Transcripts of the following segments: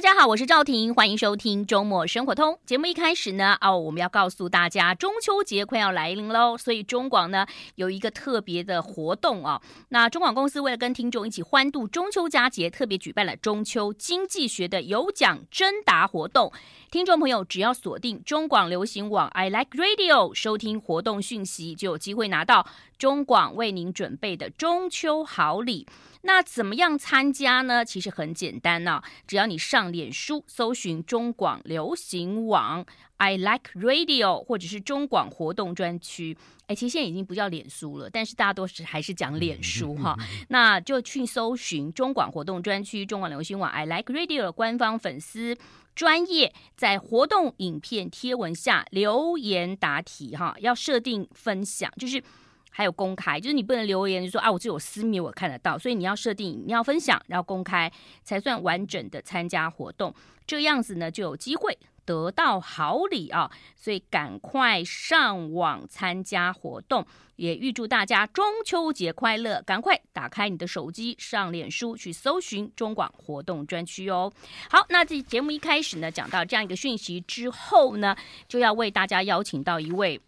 大家好，我是赵婷，欢迎收听周末生活通节目。一开始呢，哦，我们要告诉大家，中秋节快要来临喽，所以中广呢有一个特别的活动啊。那中广公司为了跟听众一起欢度中秋佳节，特别举办了中秋经济学的有奖征答活动。听众朋友只要锁定中广流行网 I Like Radio，收听活动讯息，就有机会拿到中广为您准备的中秋好礼。那怎么样参加呢？其实很简单呢、啊，只要你上脸书搜寻中广流行网 I Like Radio，或者是中广活动专区。哎，其实现在已经不叫脸书了，但是大家都是还是讲脸书哈。那就去搜寻中广活动专区、中广流行网 I Like Radio 的官方粉丝专业，在活动影片贴文下留言答题哈，要设定分享，就是。还有公开，就是你不能留言就说啊，我只有私密我看得到，所以你要设定你要分享，然后公开才算完整的参加活动，这样子呢就有机会得到好礼啊！所以赶快上网参加活动，也预祝大家中秋节快乐！赶快打开你的手机，上脸书去搜寻中广活动专区哦。好，那这节目一开始呢，讲到这样一个讯息之后呢，就要为大家邀请到一位。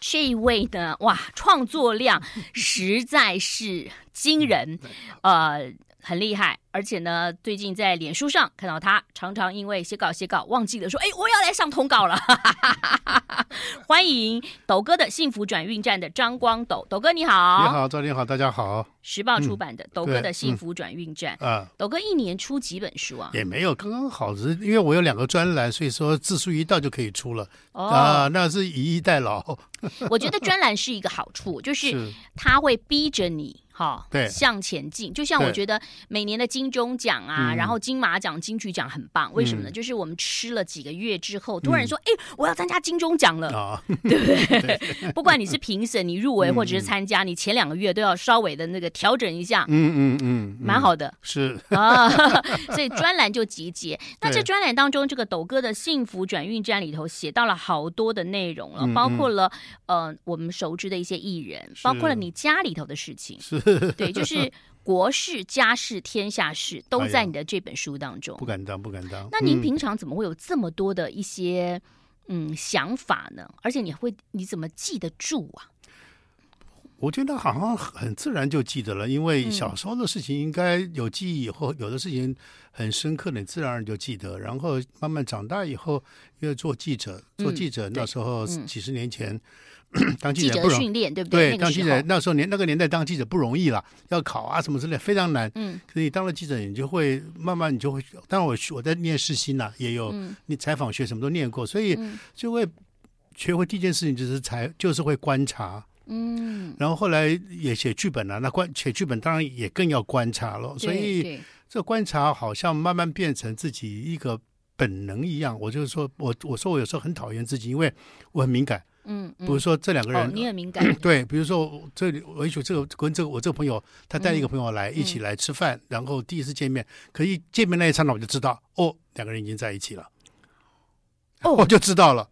这一位呢，哇，创作量 实在是惊人，呃，很厉害。而且呢，最近在脸书上看到他，常常因为写稿写稿忘记了说，哎，我要来上通告了。欢迎斗哥的幸福转运站的张光斗，斗哥你好，你好，赵你好，大家好。时报出版的斗哥的幸福转运站，啊、嗯，斗哥一年出几本书啊？也没有，刚刚好，是因为我有两个专栏，所以说字数一到就可以出了。哦，啊，那是以逸待劳。我觉得专栏是一个好处，就是他会逼着你。好，对，向前进。就像我觉得每年的金钟奖啊，然后金马奖、金曲奖很棒。为什么呢？就是我们吃了几个月之后，突然说：“哎，我要参加金钟奖了。” 对不 对？不管你是评审、你入围或者是参加，你前两个月都要稍微的那个调整一下。嗯嗯嗯，蛮好的。是啊，所以专栏就集结。那这专栏当中，这个斗哥的幸福转运站里头写到了好多的内容了，包括了呃我们熟知的一些艺人，包括了你家里头的事情。是。对，就是国事、家事、天下事都在你的这本书当中。哎、不敢当，不敢当。那您平常怎么会有这么多的一些嗯，嗯想法呢？而且你会你怎么记得住啊？我觉得好像很自然就记得了，因为小时候的事情应该有记忆，以后有的事情很深刻的，自然而然就记得。然后慢慢长大以后，因为做记者，做记者那时候几十年前。嗯 当记者不容易，对不对？对，当记者那时候年那个年代当记者不容易了，要考啊什么之类，非常难。嗯，可是你当了记者，你就会慢慢你就会。当然我我在念世新呐，也有你采访学什么都念过，所以就会学会第一件事情就是采就是会观察。嗯，然后后来也写剧本了，那观写剧本当然也更要观察了。所以这观察好像慢慢变成自己一个本能一样。我就是说我我说我有时候很讨厌自己，因为我很敏感。嗯，比如说这两个人，你很敏感。对，比如说这里我一说这个跟这个我这个朋友，他带一个朋友来一起来吃饭，然后第一次见面，可一见面那一刹那我就知道，哦，两个人已经在一起了，哦，我就知道了。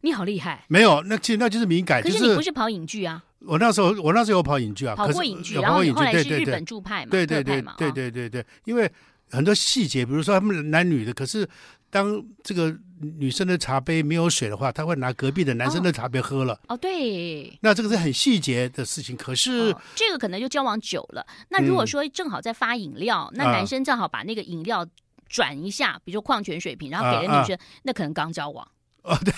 你好厉害！没有，那其实那就是敏感。可是你不是跑影剧啊？我那时候我那时候有跑影剧啊，跑过影剧，然后后来是日本驻派嘛，对对对对对对对，因为很多细节，比如说他们男女的，可是。当这个女生的茶杯没有水的话，她会拿隔壁的男生的茶杯喝了。哦，哦对，那这个是很细节的事情。可是、哦、这个可能就交往久了。那如果说正好在发饮料，嗯、那男生正好把那个饮料转一下，啊、比如说矿泉水瓶，然后给了女生，啊啊、那可能刚交往。哦，对，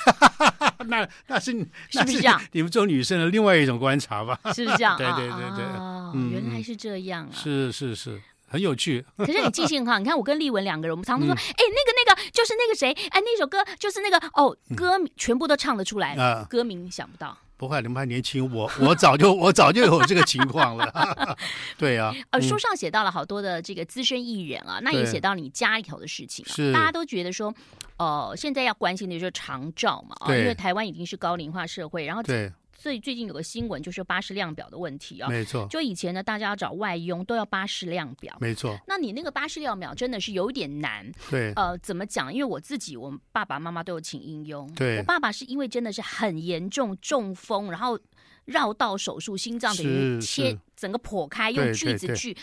那那是 是不是这样？你们做女生的另外一种观察吧？是不是这样？对对对对，哦，嗯、原来是这样啊！是是是。很有趣，可是你记性很好。你看我跟丽文两个人，我们常常说，哎、嗯，那个那个就是那个谁，哎，那首歌就是那个哦，歌名全部都唱得出来，嗯、歌名想不到。不会，你们还年轻，我我早就 我早就有这个情况了。对、啊，呃，书上写到了好多的这个资深艺人啊，那也写到你家里头的事情啊。是，大家都觉得说，呃，现在要关心的就是长照嘛，啊，因为台湾已经是高龄化社会，然后对。所以最近有个新闻，就是巴士量表的问题啊。没错。就以前呢，大家要找外佣都要巴士量表。没错。那你那个巴士量表真的是有点难。对。呃，怎么讲？因为我自己，我爸爸妈妈都有请英佣。对。我爸爸是因为真的是很严重中风，然后绕道手术，心脏等于切整个剖开，用锯子锯。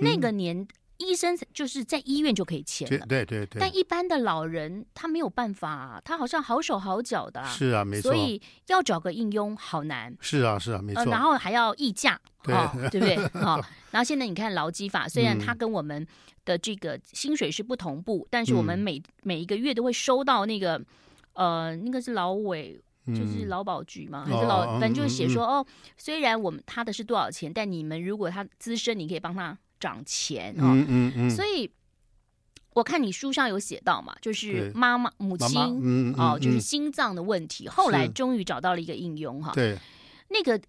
那个年医生就是在医院就可以签了，对对对。但一般的老人他没有办法，他好像好手好脚的，是啊，没错。所以要找个应用好难。是啊，是啊，没错。呃、然后还要议价，对、哦、对不对？好、哦，然后现在你看劳基法，虽然它跟我们的这个薪水是不同步，嗯、但是我们每每一个月都会收到那个，呃，那个是劳委。就是劳保局嘛，还是劳，反正就是写说哦，虽然我们他的是多少钱，但你们如果他资深，你可以帮他涨钱哦。嗯嗯嗯。所以我看你书上有写到嘛，就是妈妈母亲哦，就是心脏的问题，后来终于找到了一个应用哈。对。那个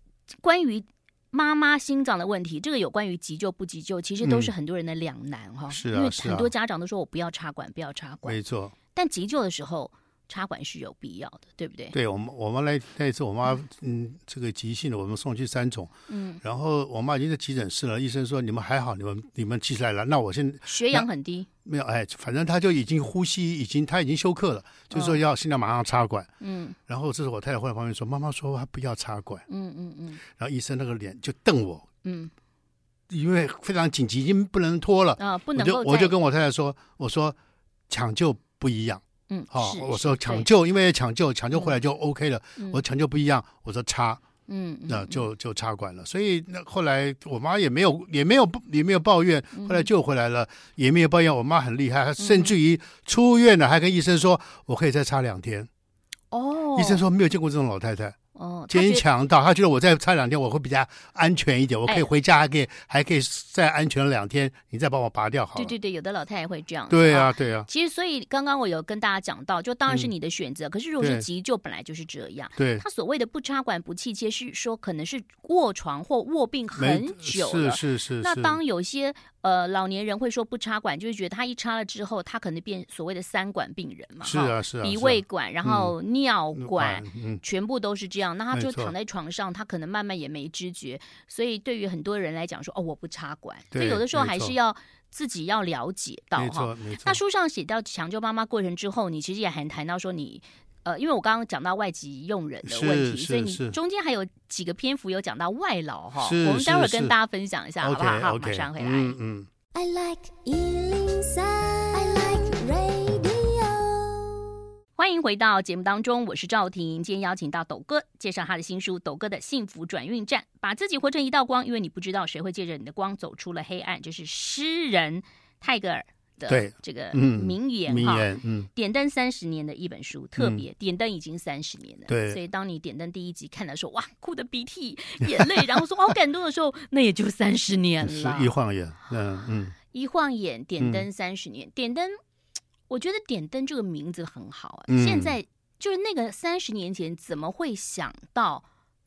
关于妈妈心脏的问题，这个有关于急救不急救，其实都是很多人的两难哈。是啊。因为很多家长都说我不要插管，不要插管。没错。但急救的时候。插管是有必要的，对不对？对我们，我们来那一次，我妈嗯，这个急性的，我们送去三重，嗯，然后我妈已经在急诊室了，医生说你们还好，你们你们起来了，那我现在血氧很低，没有，哎，反正他就已经呼吸已经他已经休克了，就是说要现在马上插管，嗯，然后这时候我太太会在旁边说，妈妈说她不要插管，嗯嗯嗯，然后医生那个脸就瞪我，嗯，因为非常紧急，已经不能拖了啊，不能，我就我就跟我太太说，我说抢救不一样。嗯，好，我说抢救，因为抢救抢救回来就 OK 了。我抢救不一样，我说插，嗯，那就就插管了。所以那后来我妈也没有也没有也没有抱怨，后来救回来了也没有抱怨。我妈很厉害，甚至于出院了还跟医生说，我可以再插两天。哦，医生说没有见过这种老太太。哦，坚强到他觉得我再差两天我会比较安全一点，我可以回家，还可以还可以再安全两天，你再帮我拔掉好。对对对，有的老太太会这样。对啊，对啊。其实，所以刚刚我有跟大家讲到，就当然是你的选择。可是如果是急救，本来就是这样。对。他所谓的不插管不气切，是说可能是卧床或卧病很久了。是是是。那当有些呃老年人会说不插管，就是觉得他一插了之后，他可能变所谓的三管病人嘛。是啊是啊。鼻胃管，然后尿管，全部都是这样。那他就躺在。床上，他可能慢慢也没知觉，所以对于很多人来讲说，哦，我不插管，所以有的时候还是要自己要了解到哈。那书上写到抢救妈妈过程之后，你其实也还谈到说你，呃，因为我刚刚讲到外籍用人的问题，所以你中间还有几个篇幅有讲到外劳哈。我们待会儿跟大家分享一下，好不好？好，马上回来。嗯嗯。I like 欢迎回到节目当中，我是赵婷。今天邀请到斗哥，介绍他的新书《斗哥的幸福转运站》，把自己活成一道光，因为你不知道谁会借着你的光走出了黑暗。这是诗人泰戈尔的这个名言哈。嗯，嗯点灯三十年的一本书，特别、嗯、点灯已经三十年了。对，所以当你点灯第一集看的时候，哇，哭的鼻涕眼泪，然后说好感动的时候，那也就三十年了。一晃眼，嗯嗯，一晃眼，点灯三十年，嗯、点灯。我觉得点灯这个名字很好啊！嗯、现在就是那个三十年前怎么会想到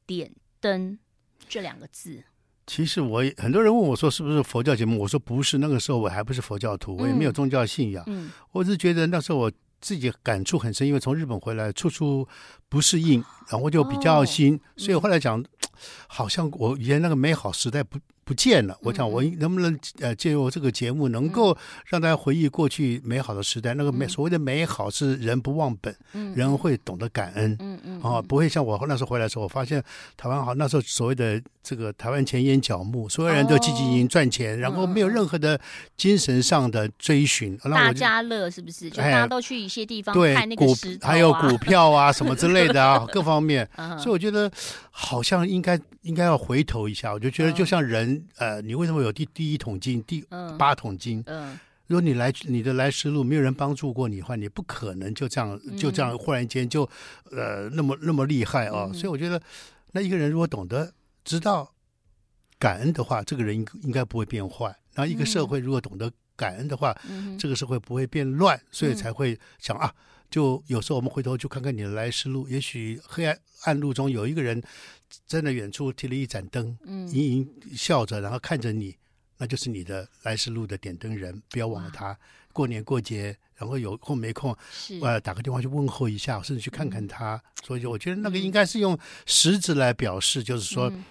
点灯这两个字？其实我很多人问我说是不是佛教节目，我说不是，那个时候我还不是佛教徒，我也没有宗教信仰。嗯，我是觉得那时候我自己感触很深，因为从日本回来处处不适应，然后就比较新，哦、所以后来讲，嗯、好像我以前那个美好时代不。不见了，我想我能不能呃借由这个节目，能够让大家回忆过去美好的时代？那个美所谓的美好是人不忘本，人会懂得感恩，嗯嗯，啊，不会像我那时候回来的时候，我发现台湾好那时候所谓的这个台湾钱淹脚目，所有人都积极营赚钱，然后没有任何的精神上的追寻。大家乐是不是？就大家都去一些地方看那个石头，还有股票啊 什么之类的啊，各方面。所以我觉得好像应该应该要回头一下，我就觉得就像人。呃，你为什么有第第一桶金、第八桶金？嗯，嗯，如果你来你的来时路没有人帮助过你的话，你不可能就这样就这样忽然间就呃那么那么厉害啊！嗯、所以我觉得，那一个人如果懂得知道感恩的话，这个人应应该不会变坏。然后一个社会如果懂得感恩的话，嗯、这个社会不会变乱，所以才会想啊。就有时候我们回头去看看你的来时路，也许黑暗暗路中有一个人站在远处提了一盏灯，嗯，盈盈笑着，然后看着你，那就是你的来时路的点灯人，不要忘了他。过年过节，然后有空没空，是呃，打个电话去问候一下，甚至去看看他。嗯、所以我觉得那个应该是用实指来表示，就是说、嗯、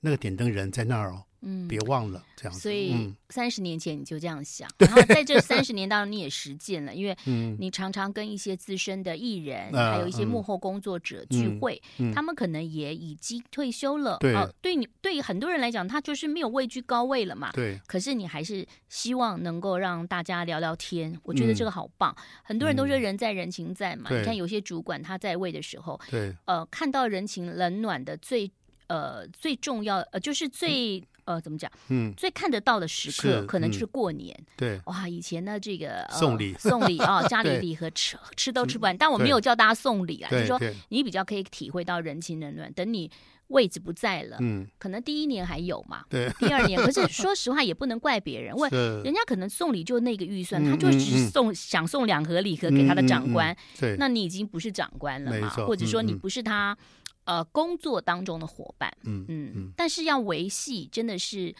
那个点灯人在那儿哦。嗯，别忘了这样子。所以三十年前你就这样想，然后在这三十年当中你也实践了，因为你常常跟一些资深的艺人，还有一些幕后工作者聚会，他们可能也已经退休了。对，对你对很多人来讲，他就是没有位居高位了嘛。对。可是你还是希望能够让大家聊聊天，我觉得这个好棒。很多人都说人在人情在嘛，你看有些主管他在位的时候，对，呃，看到人情冷暖的最呃最重要呃就是最。呃，怎么讲？嗯，最看得到的时刻，可能就是过年。对，哇，以前呢，这个送礼，送礼啊，家里礼盒吃吃都吃不完。但我没有叫大家送礼啊，就是说你比较可以体会到人情冷暖。等你位置不在了，嗯，可能第一年还有嘛，对，第二年，可是 说实话也不能怪别人，因为人家可能送礼就那个预算，他就只送想送两盒礼盒给他的长官，对，那你已经不是长官了嘛，或者说你不是他。呃，工作当中的伙伴，嗯嗯嗯，但是要维系，真的是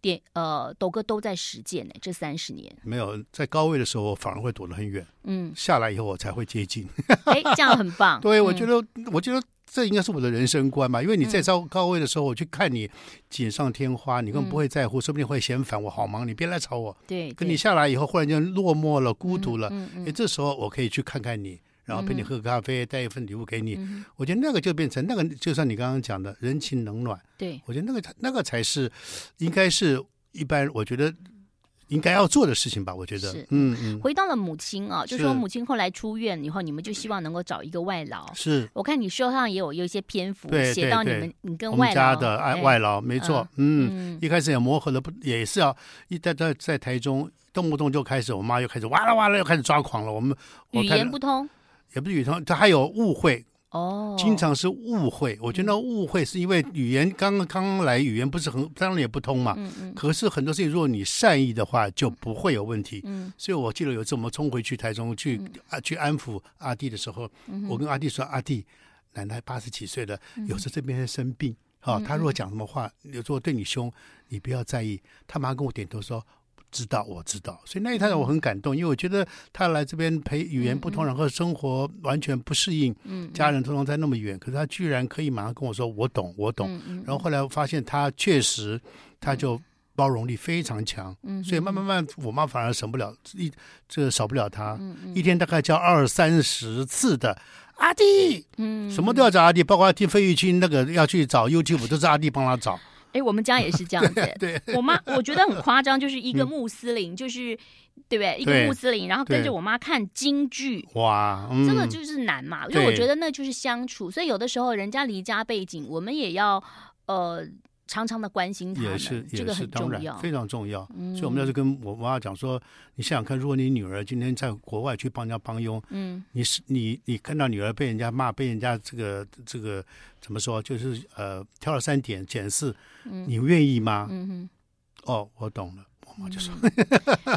点呃，斗哥都在实践呢。这三十年没有在高位的时候，我反而会躲得很远，嗯，下来以后我才会接近。哎，这样很棒。对，我觉得，我觉得这应该是我的人生观吧。因为你在高高位的时候，我去看你锦上添花，你根本不会在乎，说不定会嫌烦，我好忙，你别来吵我。对，跟你下来以后，忽然间落寞了，孤独了，哎，这时候我可以去看看你。然后陪你喝咖啡，带一份礼物给你，我觉得那个就变成那个，就像你刚刚讲的人情冷暖。对，我觉得那个那个才是应该是一般，我觉得应该要做的事情吧。我觉得，嗯嗯。回到了母亲啊，就说母亲后来出院以后，你们就希望能够找一个外劳。是，我看你书上也有有一些篇幅写到你们，你跟外家的爱外劳，没错，嗯，一开始也磨合的不，也是要一在在在台中，动不动就开始，我妈又开始哇啦哇啦，又开始抓狂了。我们语言不通。也不是语通，他还有误会哦，经常是误会。我觉得误会是因为语言刚刚刚来，语言不是很当然也不通嘛。嗯嗯。可是很多事情，如果你善意的话，就不会有问题。嗯。所以我记得有一次我们冲回去台中去啊去安抚阿弟的时候，我跟阿弟说：“阿弟，奶奶八十几岁了，有时候这边在生病啊。他如果讲什么话，有时候对你凶，你不要在意。”他马上跟我点头说。知道，我知道，所以那一趟我很感动，因为我觉得他来这边陪语言不通，然后生活完全不适应，嗯，家人通常在那么远，可是他居然可以马上跟我说我懂，我懂，然后后来我发现他确实，他就包容力非常强，嗯，所以慢慢慢，我妈反而省不了一，这少不了他，一天大概叫二三十次的阿弟，嗯，什么都要找阿弟，包括听费玉清那个要去找 YouTube，都是阿弟帮他找。哎，我们家也是这样子。对，我妈我觉得很夸张，就是一个穆斯林，就是对不对？一个穆斯林，然后跟着我妈看京剧。哇，这个就是难嘛，因为我觉得那就是相处，所以有的时候人家离家背景，我们也要呃常常的关心他们，这个很重要，非常重要。所以我们要是跟我妈讲说，你想想看，如果你女儿今天在国外去帮人家帮佣，嗯，你是你你看到女儿被人家骂，被人家这个这个怎么说，就是呃挑了三点拣四。你愿意吗？嗯哼，哦，我懂了。我妈就说，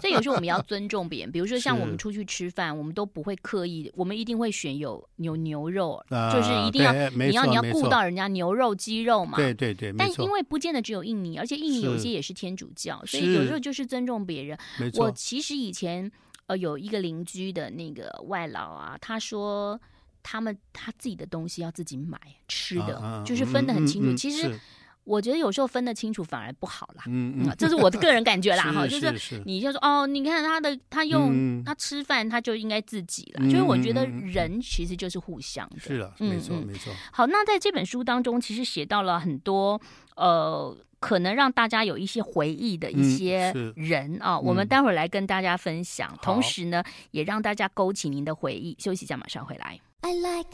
所以有时候我们要尊重别人。比如说像我们出去吃饭，我们都不会刻意，我们一定会选有牛牛肉，就是一定要你要你要顾到人家牛肉鸡肉嘛。对对对。但因为不见得只有印尼，而且印尼有些也是天主教，所以有时候就是尊重别人。我其实以前呃有一个邻居的那个外劳啊，他说他们他自己的东西要自己买吃的，就是分得很清楚。其实。我觉得有时候分得清楚反而不好啦，嗯嗯，这是我的个人感觉啦 哈，就是你就说哦，你看他的他用他吃饭他就应该自己了，就是我觉得人其实就是互相的，是的，没错没错。好，那在这本书当中，其实写到了很多呃，可能让大家有一些回忆的一些人啊，我们待会儿来跟大家分享，同时呢，也让大家勾起您的回忆。休息一下，马上回来。I like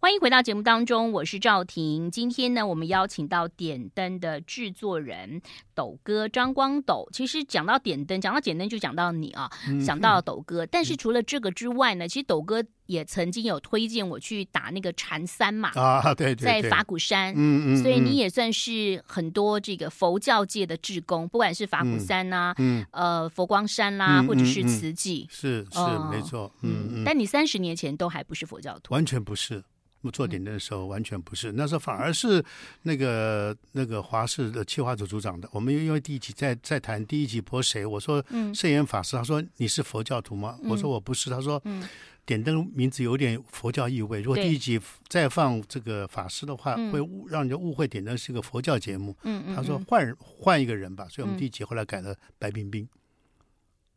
欢迎回到节目当中，我是赵婷。今天呢，我们邀请到点灯的制作人斗哥张光斗。其实讲到点灯，讲到点灯就讲到你啊，嗯、想到了斗哥。但是除了这个之外呢，其实斗哥也曾经有推荐我去打那个禅三嘛啊，对，对，对，在法鼓山，嗯嗯，所以你也算是很多这个佛教界的志工，不管是法鼓山呐、啊，嗯，呃，佛光山啦、啊，嗯、或者是慈济、是是、哦、没错，嗯嗯。但你三十年前都还不是佛教徒，完全不是。做点灯的时候完全不是，那时候反而是那个那个华视的企划组组长的。我们因为第一集在在谈第一集播谁，我说圣严法师，他说你是佛教徒吗？我说我不是，他说点灯名字有点佛教意味。如果第一集再放这个法师的话，会误让人家误会点灯是个佛教节目。嗯嗯，他说换换一个人吧，所以我们第一集后来改了白冰冰。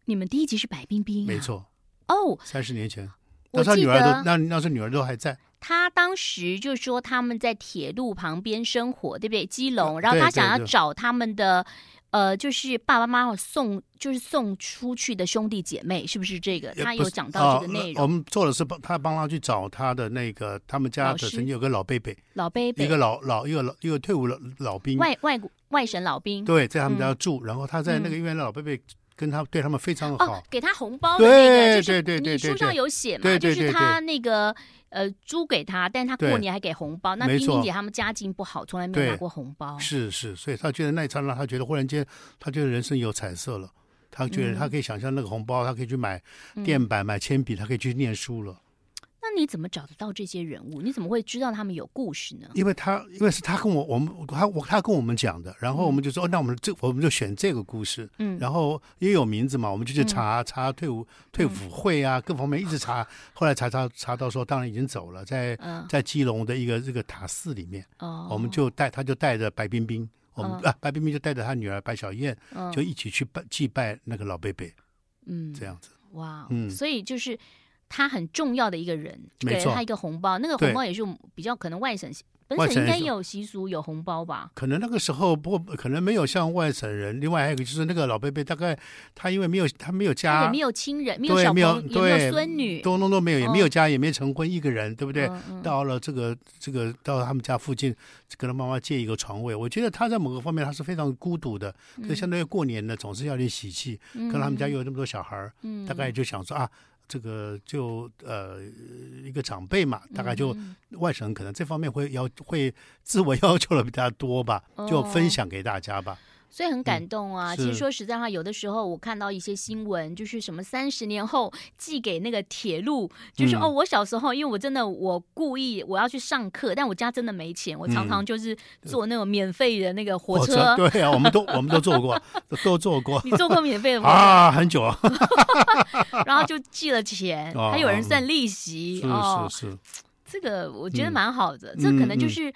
你们第一集是白冰冰、啊？没错。哦，三十年前，那时候女儿都那那时候女儿都还在。他当时就说他们在铁路旁边生活，对不对？基隆，然后他想要找他们的，呃，就是爸爸妈妈送，就是送出去的兄弟姐妹，是不是这个？他有讲到这个内容。哦、我们做的是帮他帮他去找他的那个，他们家的曾经有个老贝贝，老贝贝，一个老老一个老一个退伍老老兵，外外外省老兵，对，在他们家住，嗯、然后他在那个医院的老伯伯。跟他对他们非常好，哦，给他红包的那个，对就是对对，你书上有写嘛，对对对对，就是他那个呃租给他，但他过年还给红包。那冰冰姐他们家境不好，从来没有拿过红包。是是，所以他觉得那一刹那，他觉得忽然间，他觉得人生有彩色了，他觉得他可以想象那个红包，他可以去买垫板、买铅笔，他可以去念书了。那你怎么找得到这些人物？你怎么会知道他们有故事呢？因为他，因为是他跟我，我们他我他跟我们讲的，然后我们就说，嗯哦、那我们这我们就选这个故事，嗯，然后也有名字嘛，我们就去查、嗯、查退伍退伍会啊，各方面一直查，后来查查查到说，当然已经走了，在、嗯、在基隆的一个这个塔寺里面，哦，我们就带他就带着白冰冰，我们、哦、啊白冰冰就带着他女儿白小燕，嗯、就一起去拜祭拜那个老贝贝，嗯，这样子，哇，嗯，所以就是。他很重要的一个人，给了他一个红包，那个红包也是比较可能外省，本省应该也有习俗有红包吧？可能那个时候不过可能没有像外省人。另外还有一个就是那个老贝贝，大概他因为没有他没有家，也没有亲人，没有小朋友，也没有孙女，都都都没有，也没有家，也没成婚，一个人，对不对？到了这个这个到他们家附近，跟他妈妈借一个床位。我觉得他在某个方面他是非常孤独的，就相当于过年呢，总是要点喜气，跟他们家又有那么多小孩儿，大概就想说啊。这个就呃一个长辈嘛，大概就外省可能这方面会要会自我 要求的比较多吧，就分享给大家吧。所以很感动啊！嗯、其实说实在话，有的时候我看到一些新闻，就是什么三十年后寄给那个铁路，就是、嗯、哦，我小时候因为我真的我故意我要去上课，但我家真的没钱，我常常就是坐那种免费的那个火车。火车对啊，我们都 我们都坐过，都坐过。你坐过免费的 吗啊？很久啊。然后就寄了钱，还有人算利息哦。是是是，这个我觉得蛮好的，嗯、这可能就是。嗯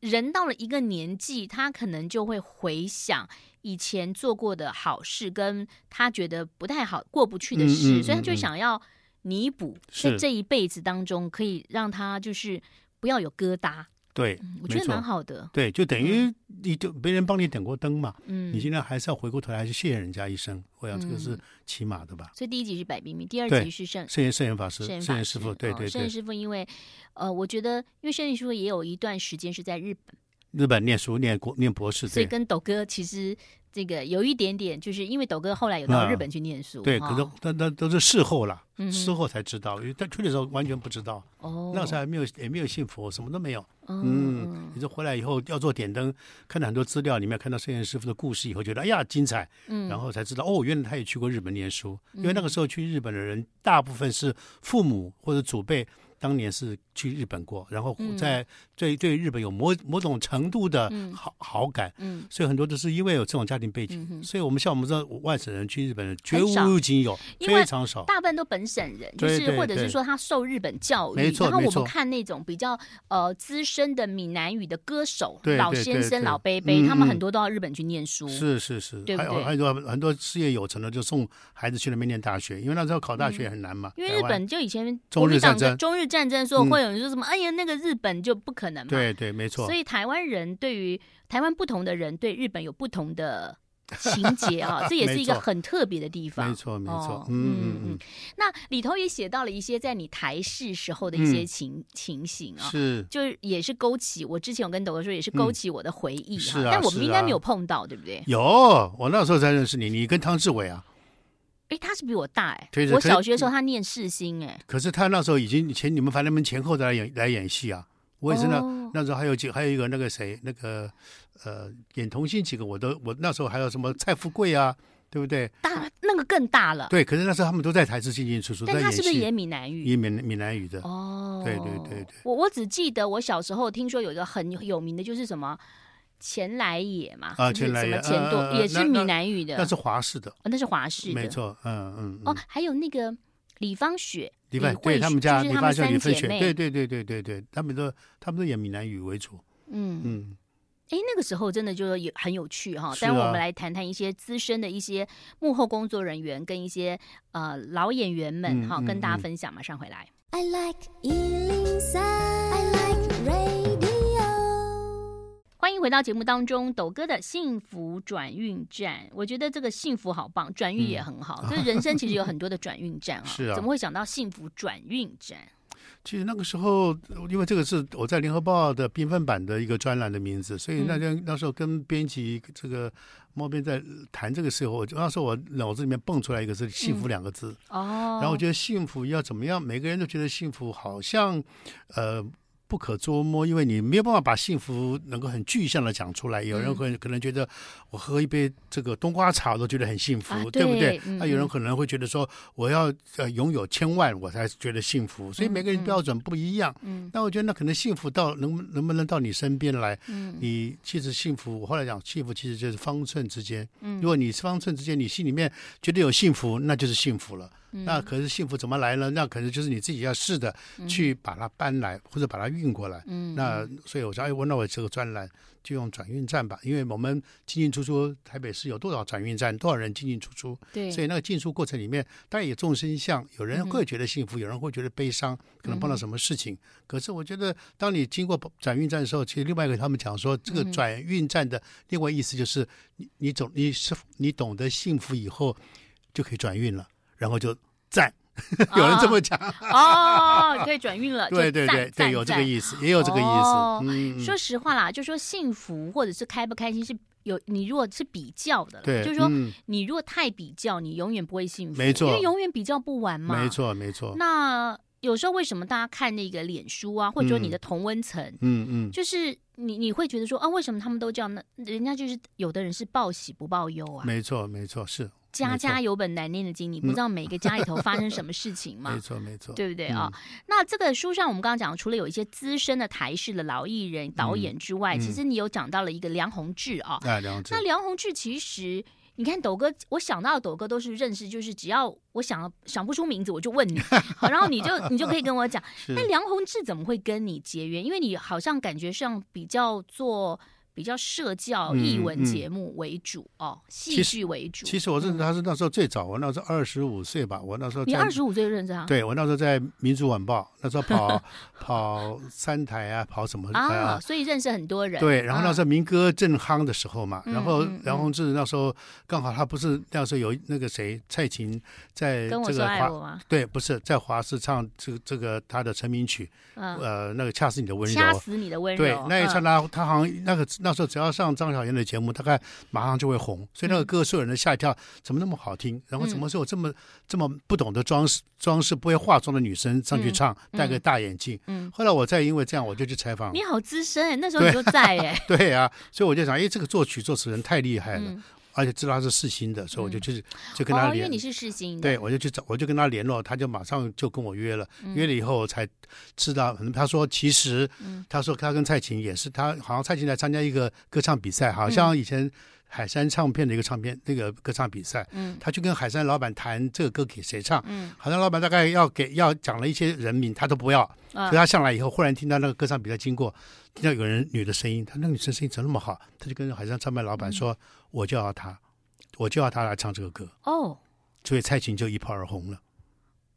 人到了一个年纪，他可能就会回想以前做过的好事，跟他觉得不太好过不去的事，所以他就想要弥补，在这一辈子当中可以让他就是不要有疙瘩。对，我觉得蛮好的。对，就等于你就别人帮你点过灯嘛，嗯，你现在还是要回过头来，还是谢谢人家一声。我想这个是起码的吧。所以第一集是百冰冰，第二集是圣圣严圣严法师，圣严师傅，对对对。圣严师傅，因为呃，我觉得因为圣严师傅也有一段时间是在日本，日本念书念国念博士，所以跟斗哥其实。这个有一点点，就是因为斗哥后来有到日本去念书，对，可是那那都是事后了，事后才知道，因为他去的时候完全不知道，哦，那时候还没有也没有信佛，什么都没有，嗯，你说回来以后要做点灯，看了很多资料里面看到圣严师傅的故事以后，觉得哎呀精彩，嗯，然后才知道哦，原来他也去过日本念书，因为那个时候去日本的人大部分是父母或者祖辈。当年是去日本过，然后在对对日本有某某种程度的好好感，所以很多都是因为有这种家庭背景，所以我们像我们这外省人去日本人绝无仅有，非常少，大部分都本省人，就是或者是说他受日本教育，然后我们看那种比较呃资深的闽南语的歌手，老先生老伯伯，他们很多都到日本去念书，是是是，对对？还有很多事业有成的就送孩子去那边念大学，因为那时候考大学也很难嘛，因为日本就以前中日战争，中日。战争。说会有人说什么？哎呀，那个日本就不可能嘛。对对，没错。所以台湾人对于台湾不同的人对日本有不同的情节啊，这也是一个很特别的地方。没错没错，嗯嗯嗯。那里头也写到了一些在你台视时候的一些情情形啊，是，就是也是勾起我之前有跟斗哥说，也是勾起我的回忆。是啊，但我们应该没有碰到，对不对？有，我那时候才认识你，你跟汤志伟啊。哎，他是比我大哎，我小学的时候他念世新哎，可是他那时候已经前你们反正你们前后在来演来演戏啊，我也是那那时候还有几还有一个那个谁那个呃演童星几个我都我那时候还有什么蔡富贵啊，对不对？大那个更大了，对，可是那时候他们都在台视进进出出，但他是不是演闽南语？演闽闽南语的哦，对对对对，我我只记得我小时候听说有一个很有名的就是什么。前来也嘛，啊，前来也，前多、也是闽南语的，那,是华氏的、那是华氏，没错，嗯嗯。哦，还有那个李芳雪，李芳对他们家，李芳雪李芳雪，对对对对对对，他们都他们都演闽南语为主，嗯嗯。哎，那个时候真的就是有很有趣哈、哦，但我们来谈谈一些资深的一些幕后工作人员跟一些呃老演员们哈、跟大家分享，马上回来。I like 103, 回到节目当中，斗哥的幸福转运站。我觉得这个幸福好棒，转运也很好。就、嗯、是人生其实有很多的转运站啊。是啊，怎么会想到幸福转运站？其实那个时候，因为这个是我在联合报的缤纷版的一个专栏的名字，所以那天那时候跟编辑这个猫边在谈这个时候，那时候我脑子里面蹦出来一个是“幸福”两个字。哦、嗯。然后我觉得幸福要怎么样？每个人都觉得幸福好像，呃。不可捉摸，因为你没有办法把幸福能够很具象的讲出来。有人会可能觉得我喝一杯这个冬瓜茶都觉得很幸福，啊、对，对不对？那、嗯、有人可能会觉得说我要呃拥有千万我才觉得幸福。所以每个人标准不一样。嗯，那我觉得那可能幸福到能能不能到你身边来？嗯，你其实幸福，我后来讲幸福其实就是方寸之间。嗯，如果你方寸之间你心里面觉得有幸福，那就是幸福了。那可是幸福怎么来呢？那可能就是你自己要试着去把它搬来，或者把它运过来。嗯，那所以我说，哎，我那我这个专栏就用转运站吧，因为我们进进出出台北市有多少转运站，多少人进进出出。对，所以那个进出过程里面，当然也众生相，有人会觉得幸福，有人会觉得悲伤，可能碰到什么事情。可是我觉得，当你经过转运站的时候，其实另外一个他们讲说，这个转运站的另外意思就是，你你懂你是你懂得幸福以后，就可以转运了。然后就赞，有人这么讲哦，可以转运了。对对对对，有这个意思，也有这个意思。说实话啦，就说幸福或者是开不开心是有，你如果是比较的，对，就是说你如果太比较，你永远不会幸福，没错，因为永远比较不完嘛。没错没错。那有时候为什么大家看那个脸书啊，或者说你的同温层，嗯嗯，就是你你会觉得说啊，为什么他们都这样那？人家就是有的人是报喜不报忧啊。没错没错是。家家有本难念的经，你不知道每个家里头发生什么事情吗？没错，没错，对不对啊？那这个书上我们刚刚讲，除了有一些资深的台式的老艺人、导演之外，其实你有讲到了一个梁鸿志啊。哎，梁鸿志。那梁鸿志其实，你看斗哥，我想到的斗哥都是认识，就是只要我想想不出名字，我就问你，好，然后你就你就可以跟我讲。那梁鸿志怎么会跟你结缘？因为你好像感觉上比较做。比较社教艺文节目为主、嗯嗯、哦，戏剧为主。其实我认识他是那时候最早，我那时候二十五岁吧，我那时候你二十五岁就认识他？对，我那时候在《民族晚报》，那时候跑跑三台啊，跑什么啊，啊？所以认识很多人。对，然后那时候民歌正夯的时候嘛，啊、然后梁鸿志那时候刚好他不是那时候有那个谁蔡琴在这个华对，不是在华视唱这个这个他的成名曲，啊、呃，那个恰似你的温柔，掐死你的温柔。对，那一刹那他好像那个。那时候只要上张小燕的节目，大概马上就会红，所以那个歌所有人都吓一跳，怎么那么好听？然后怎么是有这么这么不懂得装饰装饰、不会化妆的女生上去唱，戴个大眼镜？嗯，后来我再因为这样，我就去采访。你好资深哎，那时候你就在哎。对啊，所以我就想，哎，这个作曲作词人太厉害了。而且知道他是世新的，所以我就去就跟他联。哦，因为你是世新的。对，我就去找，我就跟他联络，他就马上就跟我约了。约了以后，我才知道，可能他说其实，他说他跟蔡琴也是，他好像蔡琴来参加一个歌唱比赛，好像以前海山唱片的一个唱片那个歌唱比赛。嗯。他去跟海山老板谈这个歌给谁唱。嗯。海山老板大概要给要讲了一些人名，他都不要。啊。所以他上来以后，忽然听到那个歌唱比赛经过，听到有人女的声音，他那个女生声音怎么那么好？他就跟海山唱片老板说。我就要他，我就要他来唱这个歌哦，所以蔡琴就一炮而红了，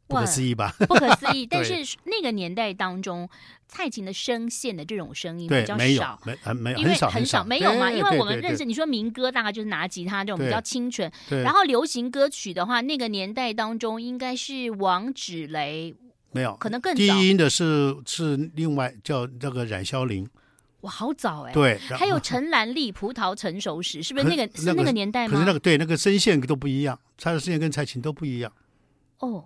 不可思议吧？不可思议。但是那个年代当中，蔡琴的声线的这种声音比较少，没很没很少很少没有嘛？因为我们认识，你说民歌大概就是拿吉他这种比较清纯，然后流行歌曲的话，那个年代当中应该是王芷蕾，没有，可能更早。低音的是是另外叫那个冉萧玲。哇，好早哎！对，还有陈兰丽《葡萄成熟时》，是不是那个是那个年代吗？可是那个对那个声线都不一样，他的声线跟蔡琴都不一样。哦，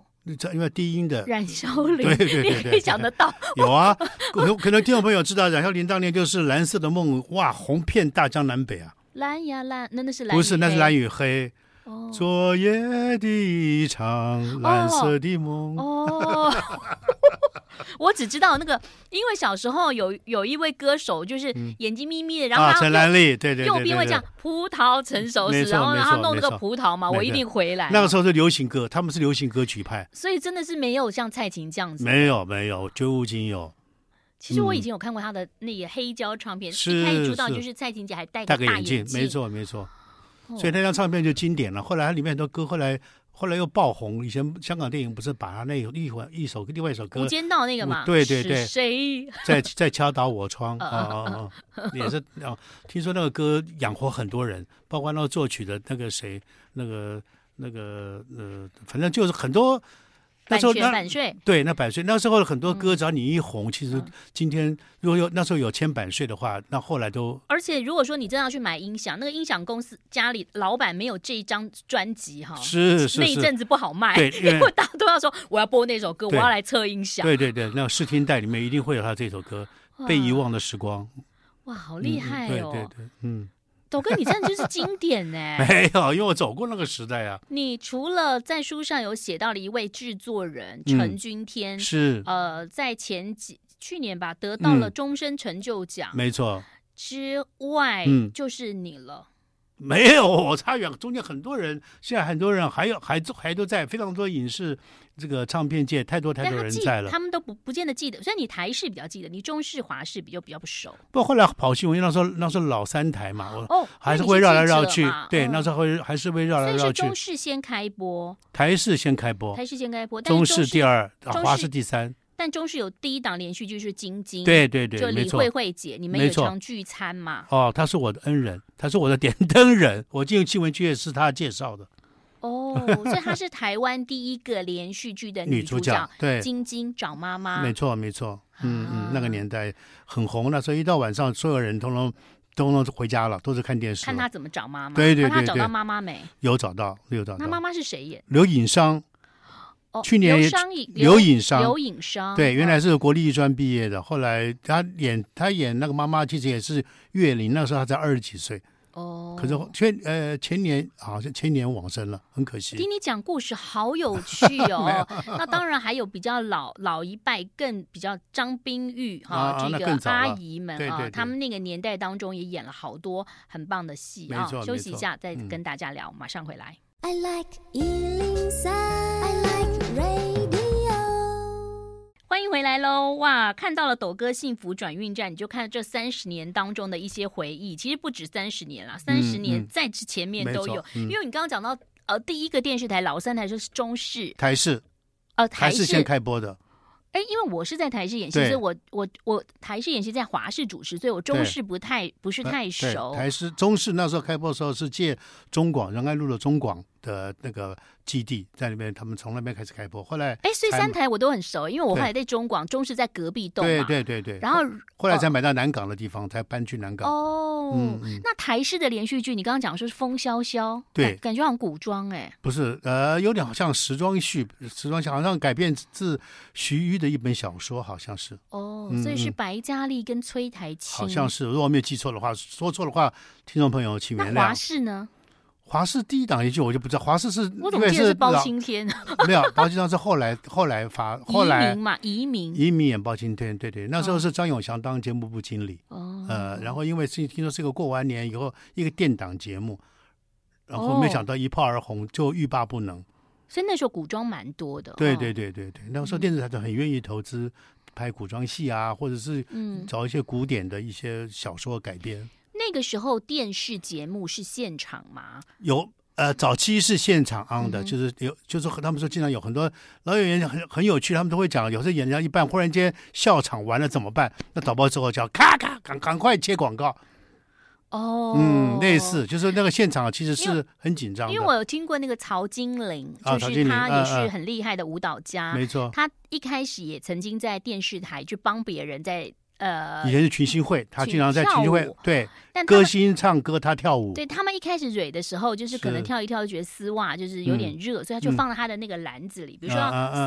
因为低音的冉萧玲，对对对对，想 得到。有啊，可可能听众朋友知道，冉萧玲当年就是《蓝色的梦》，哇，红遍大江南北啊。蓝呀蓝，那那是蓝，不是那是蓝与黑。哦，昨夜的一场蓝色的梦。哦。我只知道那个，因为小时候有有一位歌手，就是眼睛眯眯的，然后他，陈兰丽，对对，右边会讲葡萄成熟时，然后然后弄那个葡萄嘛，我一定回来。那个时候是流行歌，他们是流行歌曲派，所以真的是没有像蔡琴这样子。没有没有，绝无仅有。其实我以前有看过他的那个黑胶唱片，一开始出道就是蔡琴姐还戴个大眼镜，没错没错。所以那张唱片就经典了。后来它里面很多歌，后来。后来又爆红。以前香港电影不是把他那一会一首另外一首歌《无间道》那个嘛？对对对，谁在在敲打我窗啊啊啊！也是啊，听说那个歌养活很多人，包括那个作曲的那个谁，那个那个呃，反正就是很多。那时候那版税对那版税，那时候很多歌只要你一红，其实今天如果有那时候有签版税的话，那后来都。而且如果说你真的要去买音响，那个音响公司家里老板没有这一张专辑哈，是是那一阵子不好卖，因为大家都要说我要播那首歌，我要来测音响。对对对，那试听带里面一定会有他这首歌《被遗忘的时光》。哇，好厉害哦！对对对，嗯。斗哥，你真的就是经典呢！没有，因为我走过那个时代啊。你除了在书上有写到了一位制作人陈君天，是呃，在前几去年吧得到了终身成就奖，没错。之外，就是你了。没有，我差远，中间很多人，现在很多人还有还还都在，非常多影视这个唱片界太多太多人在了，他们都不不见得记得，所以你台式比较记得，你中式华式比较比较不熟。不过后来跑新闻，那时候那时候老三台嘛，我哦还是会绕来绕去，对，那时候会还是会绕来绕去。中式先开播，台式先开播，台式先开播，中式第二，华式第三。但中视有第一档连续剧是《晶晶》，对对对，就李慧慧姐，你们也常聚餐嘛？哦，她是我的恩人，她是我的点灯人，我进新闻剧也是她介绍的。哦，所以她是台湾第一个连续剧的女主角，对，晶晶找妈妈，没错没错，嗯嗯，那个年代很红，那所以一到晚上，所有人通通通通回家了，都是看电视，看她怎么找妈妈。对对对，她找到妈妈没？有找到，有找到。那妈妈是谁演？刘颖商。去年刘影商，刘影商对，原来是国立艺专毕业的，后来他演他演那个妈妈，其实也是月龄，那时候他才二十几岁。哦，可是前呃前年好像前年往生了，很可惜。听你讲故事好有趣 哦。那当然还有比较老老一辈，更比较张冰玉哈这个阿姨们啊，他们那个年代当中也演了好多很棒的戏啊。休息一下再跟大家聊，马上回来。I like 欢迎回来喽！哇，看到了斗哥幸福转运站，你就看这三十年当中的一些回忆。其实不止三十年了，三十年在之前面都有。嗯嗯、因为你刚刚讲到，呃，第一个电视台老三台就是中视，台视，呃，台视先开播的。哎，因为我是在台视演戏，所以我我我台视演戏在华视主持，所以我中视不太不是太熟。台视中视那时候开播的时候是借中广仁爱路的中广的那个基地在那边，他们从那边开始开播。后来，哎，所以三台我都很熟，因为我后来在中广，中视在隔壁栋对对对对。然后后来才买到南港的地方，才搬去南港。哦，嗯，那台式的连续剧，你刚刚讲说是《风萧萧》，对，感觉好像古装哎。不是，呃，有点好像时装剧，时装剧好像改编自徐虞的一本小说，好像是。哦，所以是白嘉莉跟崔苔菁。好像是，如果我没有记错的话，说错的话，听众朋友请原谅。华视呢？华视第一档一句我就不知道，华视是我怎么记得是包青天？没有，包青天是后来后来发后来 移民嘛，移民。移民演包青天，对对，那时候是张永祥当节目部经理，哦，呃，然后因为是听说是个过完年以后一个电档节目，然后没想到一炮而红，就欲罢不能。所以那时候古装蛮多的，对对对对对，那时候电视台都很愿意投资拍古装戏啊，或者是找一些古典的一些小说改编。那个时候电视节目是现场吗？有，呃，早期是现场 on 的，嗯、就是有，就是和他们说经常有很多老演员很很有趣，他们都会讲，有时候演到一半，忽然间笑场完了怎么办？那导播之后叫咔咔赶赶快切广告。哦，嗯，类似就是那个现场其实是很紧张的。因为我有听过那个曹金玲，就是他也是很厉害的舞蹈家，没错。他一开始也曾经在电视台去帮别人在。呃，以前是群星会，他经常在群星会对，歌星唱歌，他跳舞。对他们一开始蕊的时候，就是可能跳一跳就觉得丝袜就是有点热，所以他就放在他的那个篮子里，比如说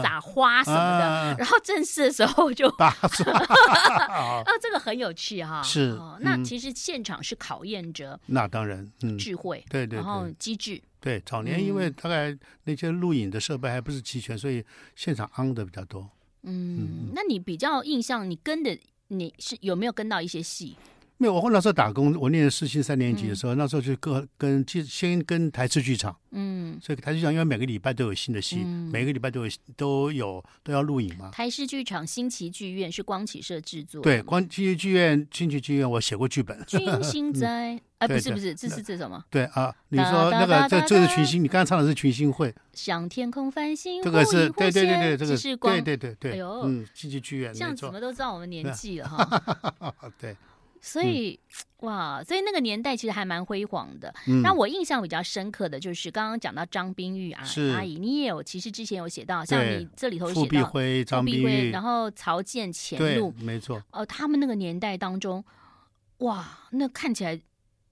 撒花什么的。然后正式的时候就，啊，这个很有趣哈。是，那其实现场是考验着，那当然，智慧，对对，然后机智。对，早年因为大概那些录影的设备还不是齐全，所以现场 on 的比较多。嗯，那你比较印象，你跟的你是有没有跟到一些戏？没有，我那时候打工，我念世新三年级的时候，嗯、那时候就跟跟先跟台视剧场，嗯，所以台视剧场因为每个礼拜都有新的戏，嗯、每个礼拜都有都有都要录影嘛。台视剧场新奇剧院是光启社制作，对，光新奇剧院新奇剧院我写过剧本。群星在，哎、嗯，不是不是，这是这什么？对啊，你说那个这这是群星，你刚刚唱的是群星会。向天空繁星，这个是对对对对，这个是光，对对对对，哎呦，嗯，新奇剧院，这样怎么都知道我们年纪了哈？对。所以，嗯、哇，所以那个年代其实还蛮辉煌的。那、嗯、我印象比较深刻的就是刚刚讲到张冰玉啊，是阿姨，你也有其实之前有写到，像你这里头写到傅碧辉、张冰玉，然后曹健、钱路，没错。呃，他们那个年代当中，哇，那看起来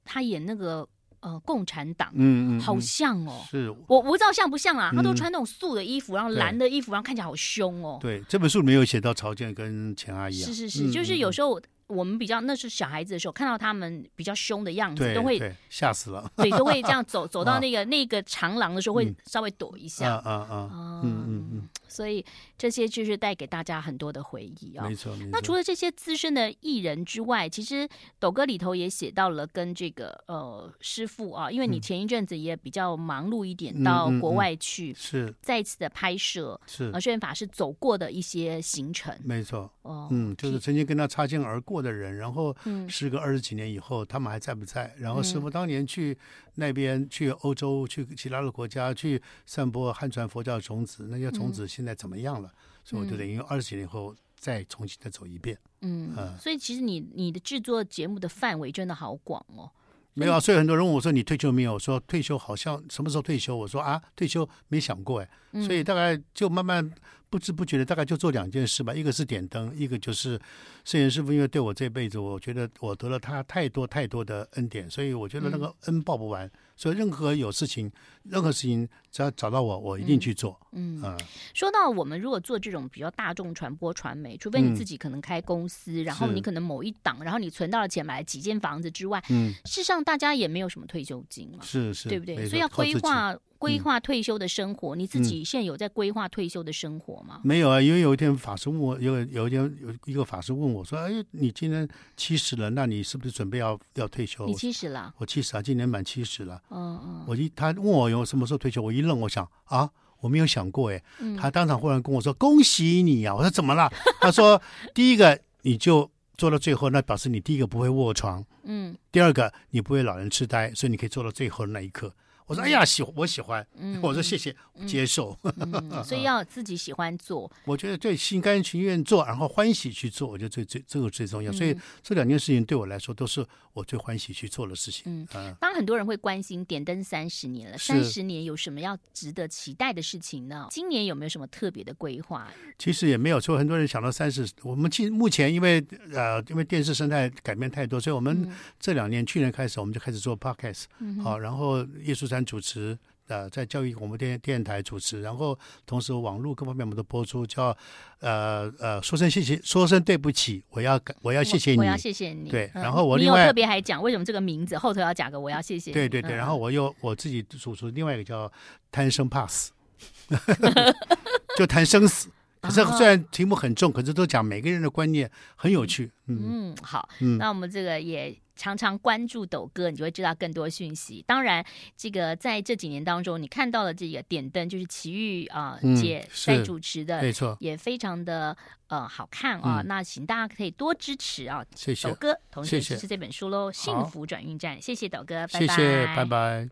他演那个呃共产党，嗯嗯，好像哦。是，我我不知道像不像啊？他都穿那种素的衣服，然后蓝的衣服，然后看起来好凶哦。对，这本书里面有写到曹健跟钱阿姨啊。是是是，就是有时候。我们比较那是小孩子的时候，看到他们比较凶的样子，都会吓死了。对，都会这样走走到那个那个长廊的时候，会稍微躲一下。啊啊啊！嗯嗯嗯。所以这些就是带给大家很多的回忆啊。没错没错。那除了这些资深的艺人之外，其实抖哥里头也写到了跟这个呃师傅啊，因为你前一阵子也比较忙碌一点，到国外去是再次的拍摄是啊，圣严法师走过的一些行程。没错。哦。嗯，就是曾经跟他擦肩而过。的人，然后时隔二十几年以后，他们还在不在？然后师傅当年去那边，去欧洲，去其他的国家，去散播汉传佛教种子，那些种子现在怎么样了？所以我就等于二十几年以后再重新再走一遍。嗯，所以其实你你的制作节目的范围真的好广哦。没有啊，所以很多人问我说：“你退休没有？”我说：“退休好像什么时候退休？”我说：“啊，退休没想过哎。”所以大概就慢慢。不知不觉的，大概就做两件事吧。一个是点灯，一个就是圣严师傅，因为对我这辈子，我觉得我得了他太多太多的恩典，所以我觉得那个恩报不完。嗯、所以任何有事情，任何事情只要找到我，我一定去做。嗯，嗯说到我们如果做这种比较大众传播传媒，除非你自己可能开公司，嗯、然后你可能某一档，然后你存到了钱买了几间房子之外，嗯，事实上大家也没有什么退休金嘛，是是，对不对？所以要规划。规划退休的生活，嗯、你自己现在有在规划退休的生活吗？没有啊，因为有一天法师问我，有有一天有一个法师问我说：“哎，你今年七十了，那你是不是准备要要退休？”你七十了？我七十啊，今年满七十了。嗯嗯。我一他问我有什么时候退休，我一愣，我想啊，我没有想过哎。嗯、他当场忽然跟我说：“恭喜你啊！”我说：“怎么了？”他说：“第一个你就做到最后，那表示你第一个不会卧床。嗯。第二个你不会老人痴呆，所以你可以做到最后的那一刻。”我说：“哎呀，喜我喜欢。嗯”我说：“谢谢，嗯、接受。嗯”所以要自己喜欢做。我觉得对，心甘情愿做，然后欢喜去做，我觉得最最这个最重要。嗯、所以这两件事情对我来说都是我最欢喜去做的事情。嗯，嗯当很多人会关心点灯三十年了，三十年有什么要值得期待的事情呢？今年有没有什么特别的规划？其实也没有，所以很多人想到三十，我们目前因为呃，因为电视生态改变太多，所以我们这两年、嗯、去年开始我们就开始做 podcast，好、嗯啊，然后叶树山主持。呃，在教育广播电电台主持，然后同时网络各方面我们都播出，叫呃呃说声谢谢，说声对不起，我要我要谢谢你，我要谢谢你。对，然后我另外、嗯、特别还讲为什么这个名字后头要讲个我要谢谢你。对对对，然后我又我自己主持另外一个叫贪生怕死，就谈生死。可是虽然题目很重，可是都讲每个人的观念很有趣。嗯，嗯好，嗯，那我们这个也。常常关注抖哥，你就会知道更多讯息。当然，这个在这几年当中，你看到了这个点灯，就是奇遇啊姐在主持的，没错，也非常的呃好看啊。嗯、那请大家可以多支持啊，谢谢斗哥，同时支持这本书喽，幸福转运站》。谢谢抖哥，拜拜，谢谢，拜拜。